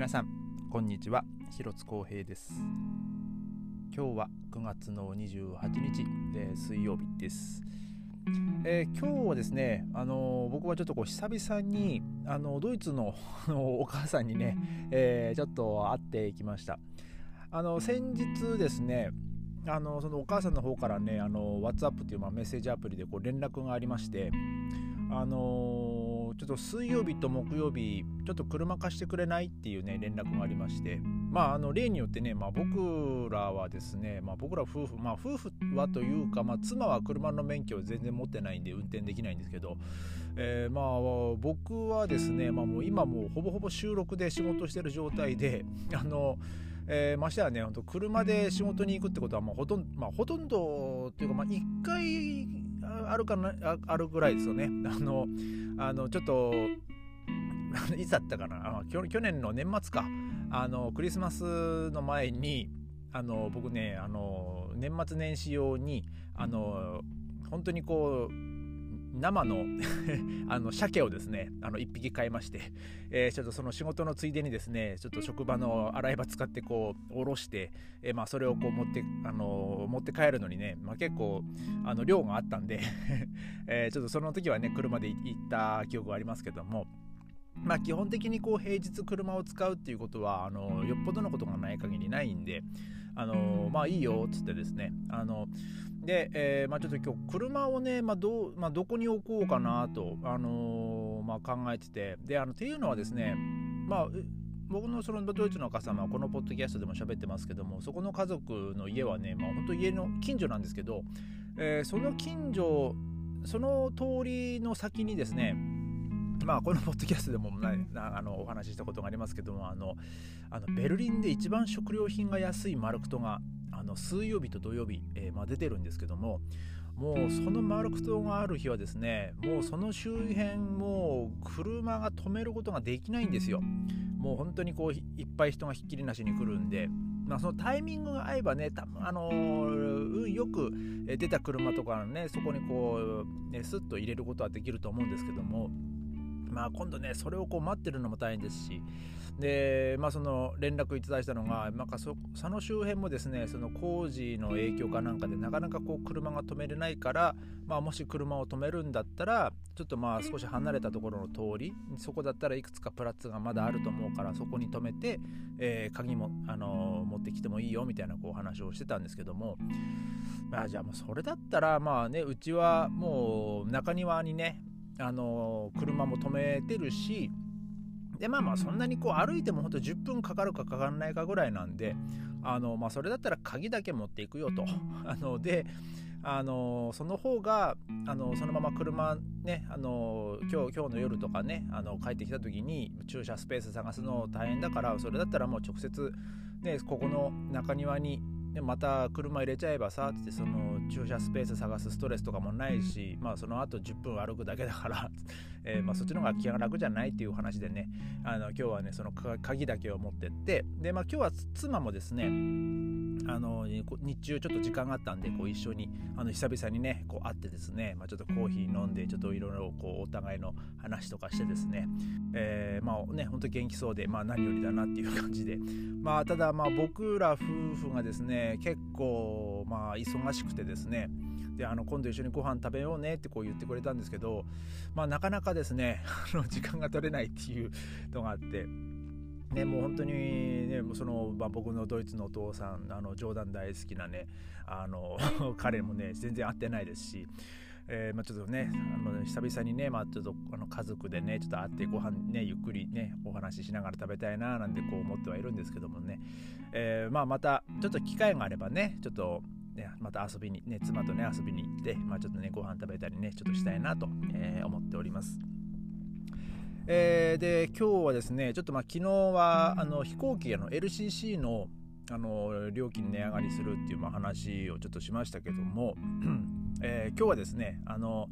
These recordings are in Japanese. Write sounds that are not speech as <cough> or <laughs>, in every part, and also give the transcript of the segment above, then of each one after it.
皆さんこんにちは。広津光平です。今日は9月の28日、えー、水曜日です、えー、今日はですね、あのー、僕はちょっとこう久々にあのドイツのお母さんにね、えちょっと会ってきました。あの先日ですねあのそのお母さんの方からねあの WhatsApp っていうまあメッセージアプリでこう連絡がありましてあのー、ちょっと水曜日と木曜日ちょっと車貸してくれないっていうね連絡がありまして。まああの例によってね、まあ、僕らはですね、まあ、僕ら夫婦まあ夫婦はというか、まあ、妻は車の免許を全然持ってないんで運転できないんですけど、えー、まあ僕はですね、まあ、もう今もうほぼほぼ収録で仕事してる状態で <laughs> あのえー、ましてはね、本当車で仕事に行くってことはもうほとんど、まあ、ほとんどっていうか、まあ、1回あるかなあるぐらいですよね。あの、あのちょっと、<laughs> いつだったかな？去去年の年末か。あの、クリスマスの前に、あの、僕ね、あの、年末年始用に、あの、本当にこう、生の <laughs> あの鮭をですねあの1匹買いまして、えー、ちょっとその仕事のついでにですねちょっと職場の洗い場使ってこうおろして、えー、まあ、それをこう持って、あの持って帰るのにね、まあ、結構あの量があったんで <laughs> え、ちょっとその時はね車で行った記憶がありますけども。まあ基本的にこう平日車を使うっていうことはあのよっぽどのことがない限りないんであのまあいいよっつってですねあので、えー、まあ、ちょっと今日車をね、まあどうまあ、どこに置こうかなと、あのー、まあ、考えてて。であのっていうのはですね、まあ、僕のそのドイツのお母様はこのポッドキャストでも喋ってますけどもそこの家族の家はね、まあ、本当家の近所なんですけど、えー、その近所その通りの先にですねまあこのポッドキャストでもあのお話ししたことがありますけどもあのあのベルリンで一番食料品が安いマルクトがあの水曜日と土曜日、えー、まあ、出てるんですけどももうそのマルク島がある日はですねもうその周辺もう車が止めることができないんですよ。もう本当にこういっぱい人がひっきりなしに来るんでまあ、そのタイミングが合えばね、たあのー、よく出た車とかね、そこにこう、ね、スッと入れることはできると思うんですけども、まあ今度ね、それをこう待ってるのも大変ですし、で、まあ、その連絡いただいたのが、なんかそその周辺もですねその工事の影響かなんかでなかなかこう車が止めれないから、まあ、もし車を止めるんだったらちょっとまあ少し離れたところの通りそこだったらいくつかプラッツがまだあると思うからそこに止めて、えー、鍵も、あのー、持ってきてもいいよみたいなこう話をしてたんですけども、まあ、じゃあもうそれだったらまあねうちはもう中庭にねあの、車も止めてるしでまあまあそんなにこう歩いてもほんと10分かかるかかからないかぐらいなんであの、まあ、それだったら鍵だけ持っていくよと。<laughs> あのであのその方があのそのまま車ねあの今日今日の夜とかねあの帰ってきた時に駐車スペース探すの大変だからそれだったらもう直接、ね、ここの中庭にでまた車入れちゃえばさってその駐車スペース探すストレスとかもないし、まあ、その後10分歩くだけだから <laughs> えー、まあ、そっちの方が気が楽じゃないっていう話でね。あの今日はねその鍵だけを持ってって。で、まあ、今日は妻もですねあの日中ちょっと時間があったんでこう一緒にあの久々にねこう会ってですね、まあ、ちょっとコーヒー飲んでちょっといろいろこうお互いの話とかしてですね、えー、まあね本当元気そうで、まあ、何よりだなっていう感じで。まあただまあ僕ら夫婦がですね結構まあ忙しくてですね。であの今度一緒にご飯食べようねってこう言ってくれたんですけど、まあ、なかなかですね時間が取れないっていうのがあって。ね、もう本当に、ね、その、まあ、僕のドイツのお父さんあの冗談大好きなねあの <laughs> 彼もね全然会ってないですし、えー、まあ、ちょっとねあの久々にね、まあ、ちょっとあの家族でねちょっと会ってご飯ねゆっくりねお話ししながら食べたいななんてこう思ってはいるんですけどもね、えー、まあ、またちょっと機会があればねちょっとね、また遊びに、ね、妻とね、遊びに行って、まあ、ちょっとね、ご飯食べたりね、ちょっとしたいなと、えー、思っております。えー、で、今日はですね、ちょっとまあ昨日はあの飛行機の LCC のあの料金値上がりするっていうまあ話をちょっとしましたけども、えー、今日はですねあの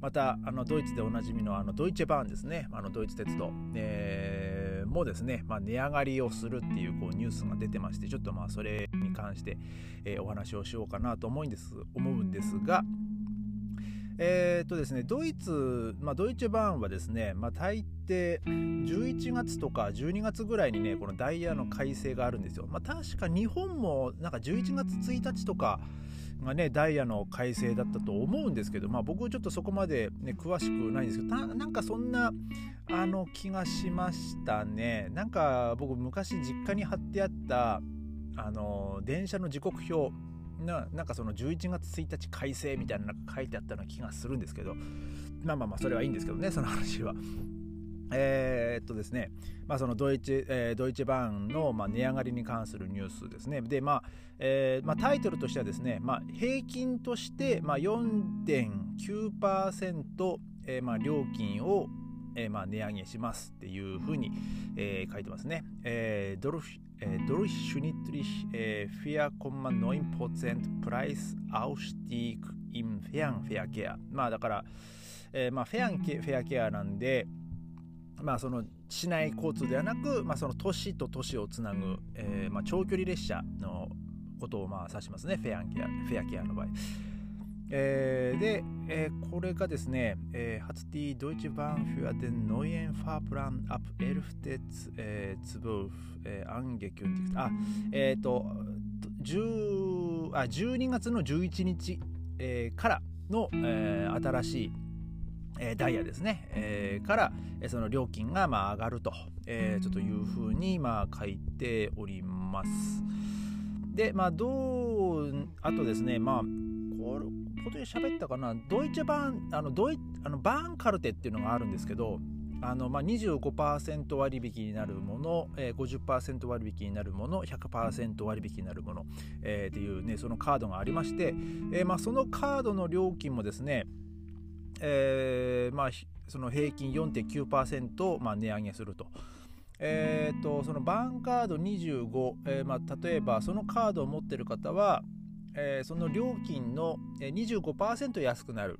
またあのドイツでおなじみのあのドイツバーンですねあのドイツ鉄道、えー、もですね、まあ、値上がりをするっていうこうニュースが出てましてちょっとまあそれに関して、えー、お話をしようかなと思うんです思うんですが、えー、っとですね、ドイツ、まあ、ドイツバーンはですね、まあ、大抵11月とか12月ぐらいにね、このダイヤの改正があるんですよ。まあ、確か日本もなんか11月1日とかがね、ダイヤの改正だったと思うんですけど、まあ、僕ちょっとそこまで、ね、詳しくないんですけど、なんかそんなあの気がしましたね。なんか僕昔実家に貼ってあったあの電車の時刻表ななんかその11月1日改正みたいなのが書いてあったような気がするんですけどまあまあまあそれはいいんですけどねその話は。えー、っとですね、まあ、そのドイツ、えー、ドイツンの、まあ、値上がりに関するニュースですね。で、まあえーまあ、タイトルとしてはですね、まあ、平均として、まあ、4.9%、えーまあ、料金を、えーまあ、値上げしますっていうふうに、えー、書いてますね。えー、ドルフ äh, durchschnittlich äh, 4,9% Preisausstieg im Fernverkehr まあだから、えー、まあフェアンケフェアケアなんでまあその市内交通ではなく、まあ、その都市と都市をつなぐ、えーまあ、長距離列車のことをまあ指しますねフェアケアフェアケアの場合。えー、で、えー、これがですね、えー、hat die Deutsche Bahn für den neuen Fahrplan ab 11. えー、12、えー、angekündigt あ、えっ、ー、と10あ12月の11日、えー、からの、えー、新しいえダイヤですね、えー、から、えその料金がまあ上がると、えー、ちょっというふうにまあ書いております。で、まあ、どう、あとですね、まあ、これ、ことで喋ったかな？ドイツバーンあのドイあのバーンカルテっていうのがあるんですけどあの、まあ、25%割引になるもの、えー、50%割引になるもの100%割引になるもの、えー、っていうねそのカードがありまして、えーまあ、そのカードの料金もですね、えーまあ、その平均4.9%、まあ、値上げすると。えーと、とそのバーンカード25、えーまあ、例えばそのカードを持ってる方は、えー、その料金の25%安くなる、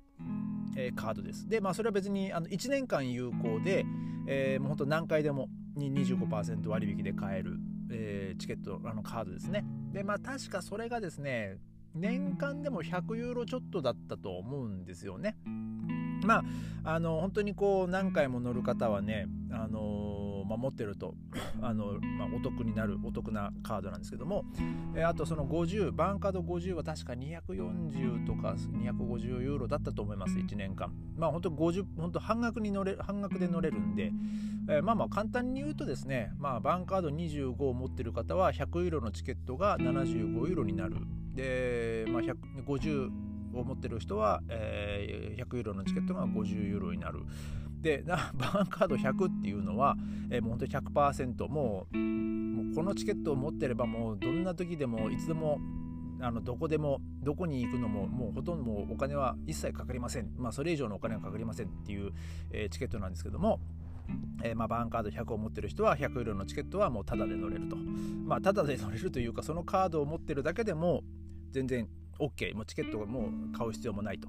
えー、カードです。で、まあ、それは別にあの1年間有効で、えー、もう本当何回でもに25%割引で買える、え、チケット、あのカードですね。で、まあ、確かそれがですね、年間でも100ユーロちょっとだったと思うんですよね。まあ、あの本当にこう何回も乗る方はね、あのまあ、持ってるとあの、まあ、お得になるお得なカードなんですけども、えー、あとその50バンカード50は確か240とか250ユーロだったと思います1年間。まあ本当50本当半額に乗れ半額で乗れるんで、えー、まあまあ簡単に言うとですね、まあ、バンカード25を持ってる方は100ユーロのチケットが75ユーロになる。で、まあ、50を持ってる人は、えー、100ユーロのチケットが50ユーロになる。でな <laughs> バーンカード100っていうのは、えー、もう本当に100%もうもうこのチケットを持ってればもうどんな時でもいつでもあのどこでもどこに行くのももうほとんどもうお金は一切かかりません、まあ、それ以上のお金はかかりませんっていう、えー、チケットなんですけども、えー、まあ、バーンカード100を持ってる人は100ユーロのチケットはもうタダで乗れると。まあタダで乗れるというかそのカードを持ってるだけでも全然 OK、もうチケットをもう買う必要もないと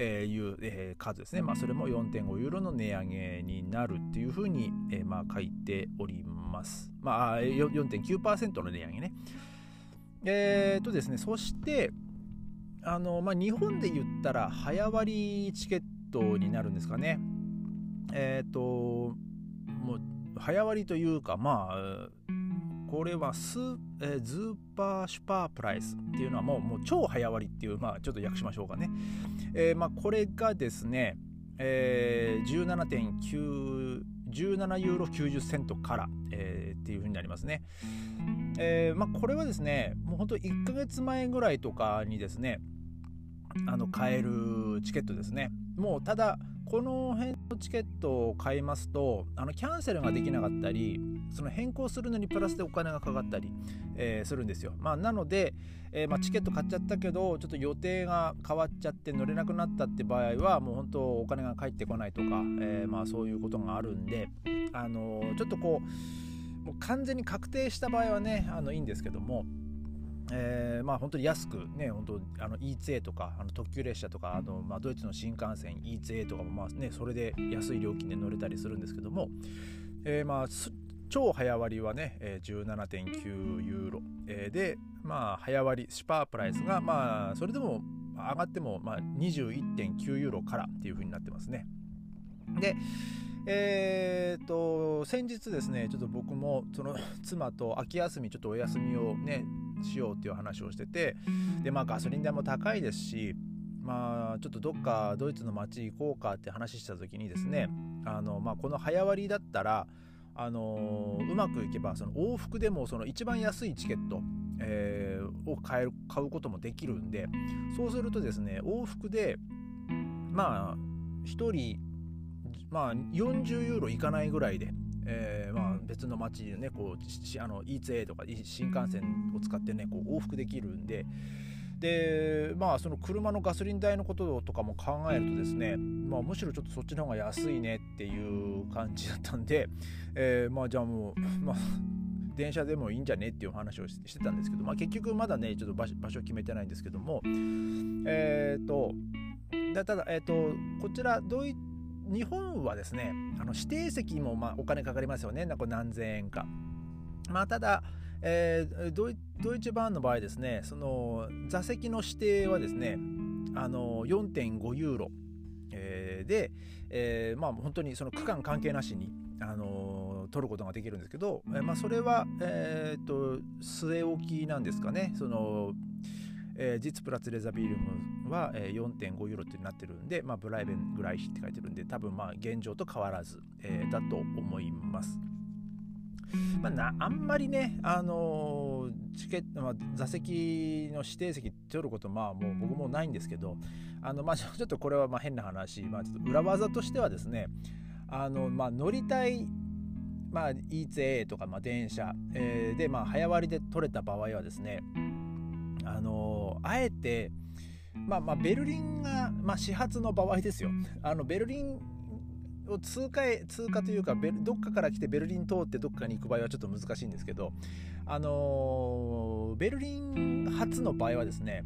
いう、えー、数ですね。まあ、それも4.5ユーロの値上げになるっていうふうに、えー、まあ書いております。まあ、4.9%の値上げね。えー、とですね、そして、あのまあ、日本で言ったら早割チケットになるんですかね。えっ、ー、と、もう早割というか、まあ、これはスー、えー、 Super Sparpreis っていうのはもうもう超早割っていう、まあ、ちょっと訳しましょうかね。えーまあ、これがですね、えー、17.9 17ユーロ90セントから、えー、っていう風になりますね。えーまあ、これはですね、もう本当1ヶ月前ぐらいとかにですね、あの買えるチケットですね。もうただ、この辺のチケットを買いますとあのキャンセルができなかったりその変更するのにプラスでお金がかかったり、えー、するんですよ、まあ、なので、えー、まあ、チケット買っちゃったけどちょっと予定が変わっちゃって乗れなくなったって場合はもう本当お金が返ってこないとか、えー、まあ、そういうことがあるんで、あのちょっとこうもう完全に確定した場合はねあのいいんですけどもえー、まあ本当に安くね本当あの E2A とかあの特急列車とかあの、まあ、ドイツの新幹線 E2A とかもまあねそれで安い料金で乗れたりするんですけども、えー、まあ超早割はね、えー、17.9ユーロ、えー、でまあ早割シパープライスがまあそれでも上がってもまあ21.9ユーロからっていう風になってますね。で、えー、と先日ですねちょっと僕もその妻と秋休みちょっとお休みをねしようっていう話をしててでまあガソリン代も高いですしまあちょっとどっかドイツの街行こうかって話した時にですねあの、まあ、この早割だったらあのうまくいけばその往復でもその一番安いチケット、えー、を買える買うこともできるんでそうするとですね往復でまあ1人まあ40ユーロいかないぐらいで、えー、まあ別の街でねこうあの ETA とか新幹線を使ってねこう往復できるんででまあその車のガソリン代のこととかも考えるとですね、まあ、むしろちょっとそっちの方が安いねっていう感じだったんで、えー、まあじゃあもうまあ電車でもいいんじゃねっていう話をしてたんですけど、まあ、結局まだねちょっと場所決めてないんですけどもえっ、ー、とただ、えーと、こちらドイ日本はですねあの指定席もまお金かかりますよねなんか何千円か。まあ、ただえー、ドイドイツ版の場合ですねその座席の指定はですねあの4.5ユーロ、えー、で、えー、まあ本当にその区間関係なしにあの取ることができるんですけど、えー、まあ、それは、えーと、据え置きなんですかねその、えー、実プラツレザビリウムは、えー、4.5ユーロってなってるんで、まあ、ブライベンぐらいって書いてるんで多分まあ現状と変わらず、えー、だと思います。まあ、なあんまりね、あのー、チケット、まあ、座席の指定席取ることまあもう僕もないんですけどあの、まあ、ちょっとこれはまあ変な話、まあ、ちょっと裏技としてはですねあの、まあ、乗りたいまあ、ETA とか、まあ、電車、えー、で、まあ、早割りで取れた場合はですね、あのー、あえて、まあ、まあ、ベルリンが、まあ、始発の場合ですよ。あの、ベルリンを通過通過というかどっかから来てベルリン通ってどっかに行く場合はちょっと難しいんですけどあのベルリン発の場合はですね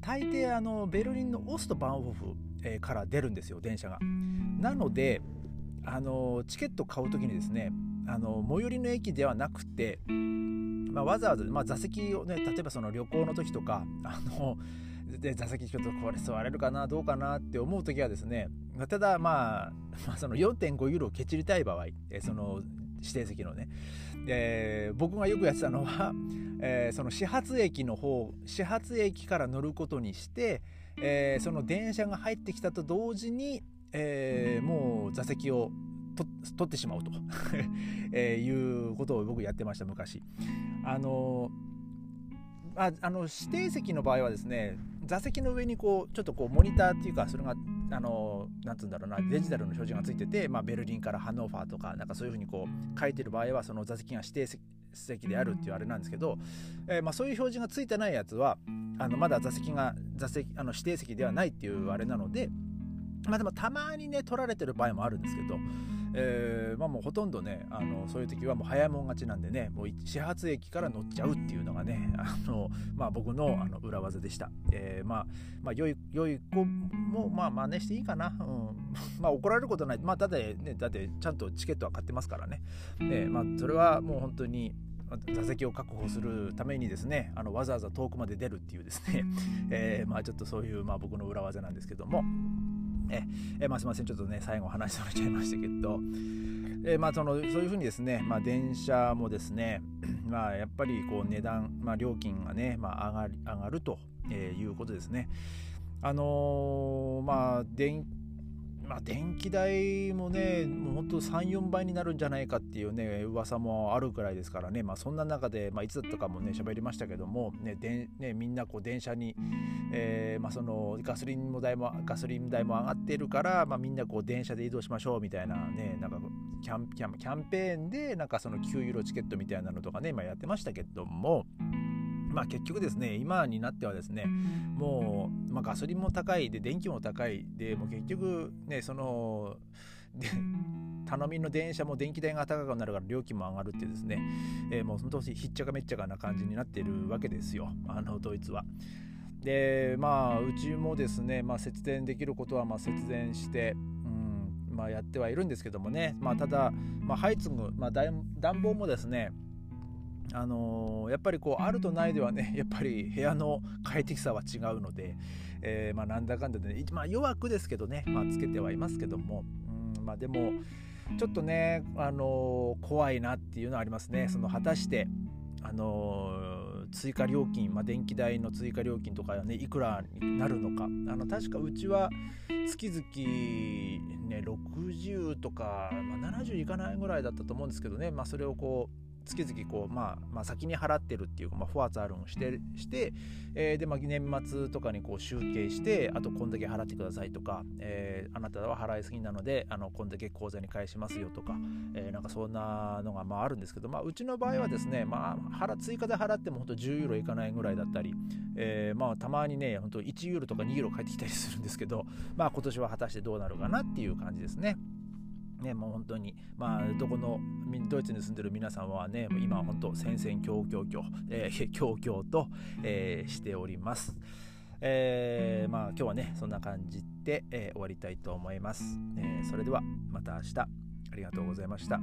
大抵あのベルリンのオストバンホフ、から出るんですよ電車が。なのであのチケット買う時にですねあの最寄りの駅ではなくて、まあ、わざわざ、まあ、座席をね例えばその旅行の時とかあので座席ちょっとこれ座れるかなどうかなって思う時はですねただまあ、まあ、その4.5ユーロをけちりたい場合その指定席のね、えー、僕がよくやってたのは、えー、その始発駅の方始発駅から乗ることにして、えー、その電車が入ってきたと同時に、え、もう座席を取ってしまうと。<laughs> えいうことを僕やってました昔。あのああの指定席の場合はですね座席の上にこうちょっとこうモニターっていうかそれがあのなんつうんだろうなデジタルの表示がついてて、まあ、ベルリンからハノーファーとかなんかそういうふうにこう書いてる場合はその座席が指定席であるっていうあれなんですけど、えー、まあ、そういう表示がついてないやつはあのまだ座席が座席あの指定席ではないっていうあれなのでまあでもたまにね取られてる場合もあるんですけどえー、まあもうほとんどねあのそういう時はもう早いもん勝ちなんでねもう始発駅から乗っちゃうっていうのがねあの、まあ、僕のあの裏技でした、えー、まあ、まあ良い良い子もまあ真似していいかな、うん、<laughs> まあ怒られることない。まあだって、ね、だってちゃんとチケットは買ってますからね、えー、まあそれはもう本当に座席を確保するためにですねあのわざわざ遠くまで出るっていうですね、<laughs> えー、まあちょっとそういう、まあ、僕の裏技なんですけども。ええまあ、すみませんちょっとね最後話されちゃいましたけど、えまあ、そのそういうふうにですね、まあ、電車もですね、<clears throat> まあ、やっぱりこう値段、まあ、料金がね、まあ、上がり上がるということですね。あのー、まあ電まあ、電気代もね、もう本当3、4倍になるんじゃないかっていうね、噂もあるくらいですからね、まあ、そんな中で、まあ、いつだったかもね、喋りましたけども、ね、でねみんなこう電車に、えー、まあ、そのガソリン代も、ガソリン代も上がってるから、ま、みんなこう電車で移動しましょうみたいなね、なんかキャンキャンペーンで、なんかその9ユーロチケットみたいなのとかね、ま、やってましたけども、まあ、結局ですね今になってはですねもう、まあ、ガソリンも高いで電気も高いでもう結局ねそので頼みの電車も電気代が高くなるから料金も上がるってですね、えー、もう本当にひっちゃかめっちゃかな感じになってるわけですよあのドイツは。でまあうちもですね、まあ、節電できることはま節電して、うんまあ、やってはいるんですけどもね、まあ、ただ、まあ、ハイツグ、まあ、暖房もですねあのー、やっぱりこうあるとないではね <laughs> やっぱり部屋の快適さは違うので、えー、まあ、なんだかんだでね、まあ、弱くですけどね、まあ、つけてはいますけども、うんまあ、でもちょっとね、あのー、怖いなっていうのはありますね。その果たして、あの追加料金、まあ、電気代の追加料金とかねいくらになるのか。あの確かうちは月々ね60とか、まあ、70いかないぐらいだったと思うんですけどね、まあ、それをこう月々こう、まあ、まあ先に払ってるっていうか、まあ、フォアツあるんしてして、えー、で、まあ、年末とかにこう集計してあとこんだけ払ってくださいとか、えー、あなたは払いすぎなのであのこんだけ口座に返しますよとか、えー、なんかそんなのがまああるんですけど、まあ、うちの場合はですね、まあ、払追加で払っても本当10ユーロいかないぐらいだったり、えー、まあたまにね本当1ユーロとか2ユーロ返ってきたりするんですけど、まあ、今年は果たしてどうなるかなっていう感じですね。ね、もう本当に、まあ、どこのドイツに住んでる皆さんはね、今本当戦々恐々恐、えー、恐々と、えー、しております。えー、まあ今日はね、そんな感じで、えー、終わりたいと思います。えー、それではまた明日、ありがとうございました。